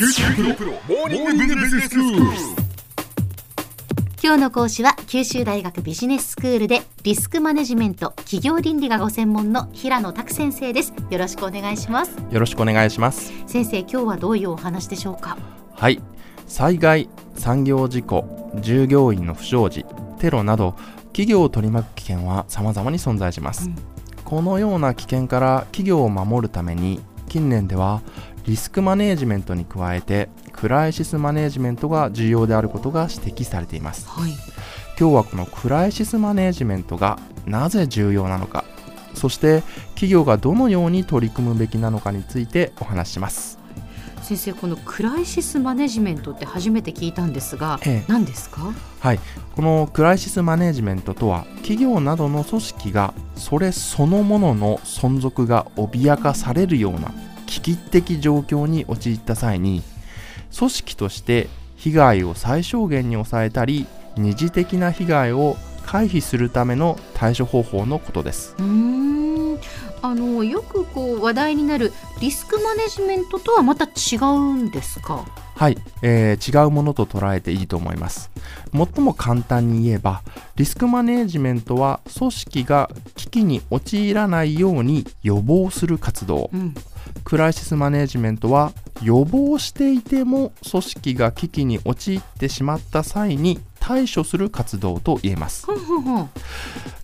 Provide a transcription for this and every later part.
九州大学モーニングビジネススクール。今日の講師は九州大学ビジネススクールでリスクマネジメント企業倫理がご専門の平野拓先生です。よろしくお願いします。よろしくお願いします。先生今日はどういうお話でしょうか？はい災害産業事故従業員の不祥事テロなど企業を取り巻く危険は様々に存在します、うん。このような危険から企業を守るために近年ではリスクマネージメントに加えてクライシスマネージメントが重要であることが指摘されています。はい。今日はこのクライシスマネージメントがなぜ重要なのかそして企業がどのように取り組むべきなのかについてお話しします。先生このクライシスマネジメントって初めて聞いたんですが、ええ。何ですか？はい、このクライシスマネジメントとは企業などの組織がそれそのものの存続が脅かされるような危機的状況に陥った際に組織として被害を最小限に抑えたり二次的な被害を回避するための対処方法のことです。うーん。あのよくこう話題になるリスクマネジメントとはまた違うんですか？はい、えー違うものと捉えていいと思います。最も簡単に言えばリスクマネージメントは組織が危機に陥らないように予防する活動。うんクライシスマネージメントは予防していても組織が危機に陥ってしまった際に対処する活動と言えます。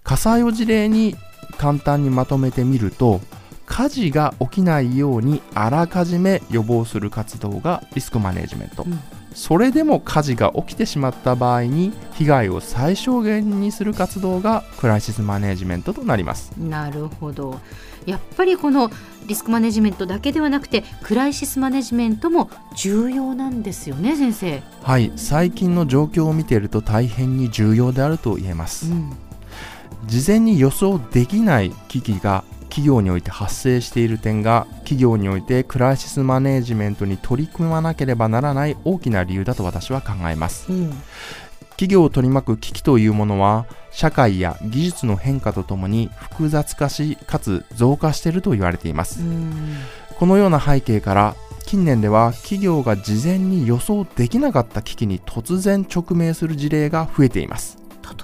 火災を事例に簡単にまとめてみると火事が起きないようにあらかじめ予防する活動がリスクマネージメント、うん。それでも火事が起きてしまった場合に被害を最小限にする活動がクライシスマネージメントとなります。なるほど。やっぱりこのリスクマネジメントだけではなくてクライシスマネジメントも重要なんですよね先生、はい。最近の状況を見ていると大変に重要であると言えます、うん。事前に予想できない危機が企業において発生している点が企業においてクライシスマネージメントに取り組まなければならない大きな理由だと私は考えます。うん企業を取り巻く危機というものは社会や技術の変化とともに複雑化しかつ増加していると言われています。うん。このような背景から近年では企業が事前に予想できなかった危機に突然直面する事例が増えています。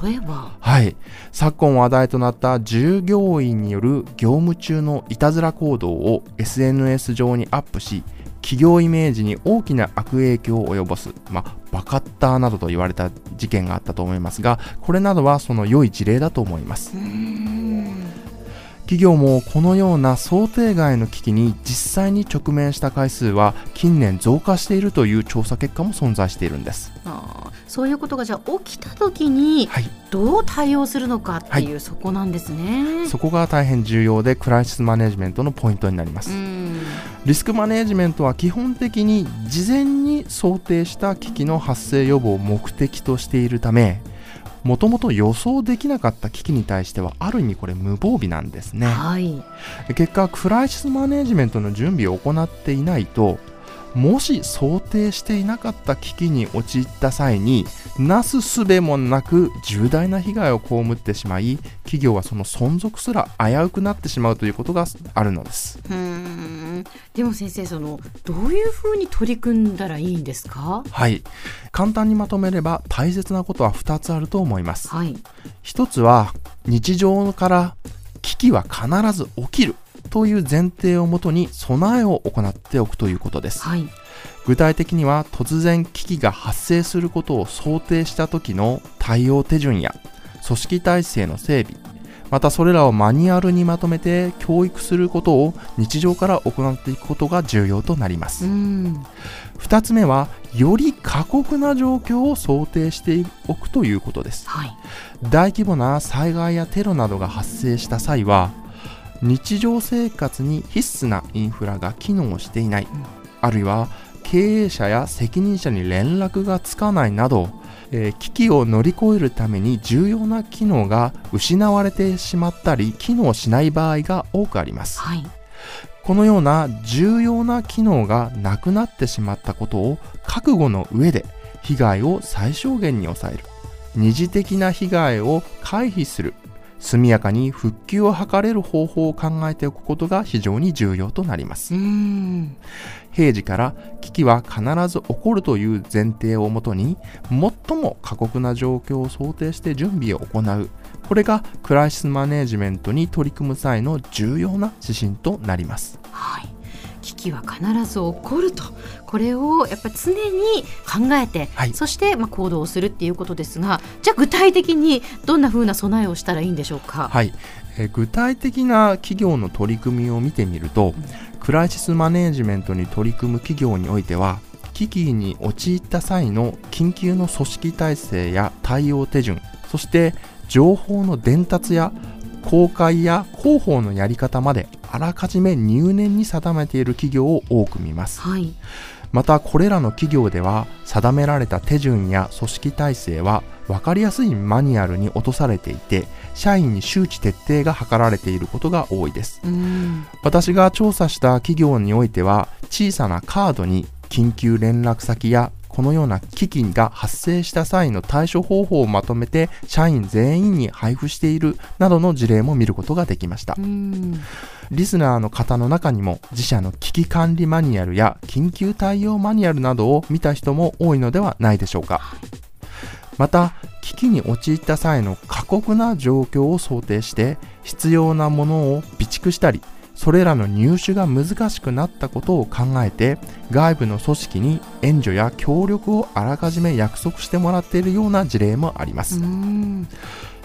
例えば？はい。昨今話題となった従業員による業務中のいたずら行動を SNS 上にアップし企業イメージに大きな悪影響を及ぼす、まあ、バカッターなどと言われた事件があったと思いますがこれなどはその良い事例だと思います。企業もこのような想定外の危機に実際に直面した回数は近年増加しているという調査結果も存在しているんです。あそういうことがじゃあ起きた時にはい。どう対応するのかっていう、はそこなんですね。そこが大変重要でクライシスマネジメントのポイントになります。うん。リスクマネジメントは基本的に事前に想定した危機の発生予防を目的としているためもともと予想できなかった危機に対してはある意味これ無防備なんですね。はい、結果クライシスマネジメントの準備を行っていないともし想定していなかった危機に陥った際になすすべもなく重大な被害を被ってしまい企業はその存続すら危うくなってしまうということがあるのです。うーん。でも先生そのどういうふうに取り組んだらいいんですか？はい。簡単にまとめれば大切なことは2つあると思います。はい。一つは日常から危機は必ず起きるという前提をもとに備えを行っておくということです。はい。具体的には突然危機が発生することを想定した時の対応手順や組織体制の整備またそれらをマニュアルにまとめて教育することを日常から行っていくことが重要となります。うん。2つ目はより過酷な状況を想定しておくということです。はい。大規模な災害やテロなどが発生した際は日常生活に必須なインフラが機能していない、あるいは経営者や責任者に連絡がつかないなど、えー危機を乗り越えるために重要な機能が失われてしまったり機能しない場合が多くあります。はい。このような重要な機能がなくなってしまったことを覚悟の上で被害を最小限に抑える。二次的な被害を回避する速やかに復旧を図れる方法を考えておくことが非常に重要となります。平時から危機は必ず起こるという前提をもとに最も過酷な状況を想定して準備を行う。これがクライシスマネジメントに取り組む際の重要な指針となります。はい。危機は必ず起こると。これをやっぱり常に考えて、はい。そしてまあ行動をするっていうことですがじゃあ具体的にどんな風な備えをしたらいいんでしょうか？はい、えー具体的な企業の取り組みを見てみると、クライシスマネジメントに取り組む企業においては危機に陥った際の緊急の組織体制や対応手順そして情報の伝達や公開や広報のやり方まであらかじめ入念に定めている企業を多く見ます。はい、またこれらの企業では定められた手順や組織体制は分かりやすいマニュアルに落とされていて社員に周知徹底が図られていることが多いです。うん。私が調査した企業においては小さなカードに緊急連絡先やこのような危機が発生した際の対処方法をまとめて社員全員に配布しているなどの事例も見ることができました。うん。リスナーの方の中にも自社の危機管理マニュアルや緊急対応マニュアルなどを見た人も多いのではないでしょうか。また危機に陥った際の過酷な状況を想定して必要なものを備蓄したりそれらの入手が難しくなったことを考えて外部の組織に援助や協力をあらかじめ約束してもらっているような事例もあります。うん。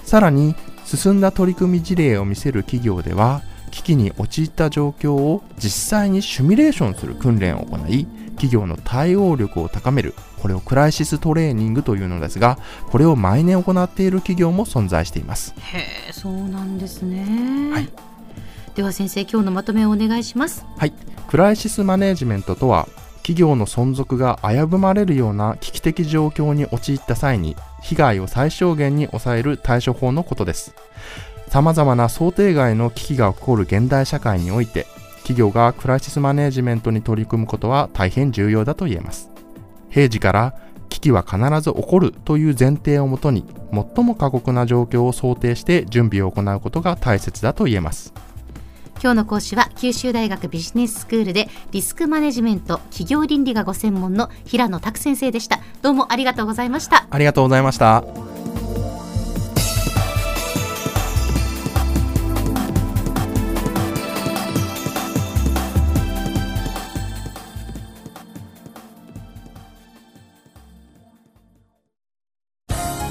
さらに進んだ取り組み事例を見せる企業では危機に陥った状況を実際にシミュレーションする訓練を行い企業の対応力を高めるこれをクライシストレーニングというのですがこれを毎年行っている企業も存在しています。へえそうなんですね、はいでは先生今日のまとめをお願いします。はい。クライシスマネジメントとは企業の存続が危ぶまれるような危機的状況に陥った際に被害を最小限に抑える対処法のことです。様々な想定外の危機が起こる現代社会において企業がクライシスマネジメントに取り組むことは大変重要だと言えます。平時から危機は必ず起こるという前提をもとに最も過酷な状況を想定して準備を行うことが大切だと言えます。今日の講師は九州大学ビジネススクールでリスクマネジメント企業倫理がご専門の平野拓先生でした。どうもありがとうございました。ありがとうございました。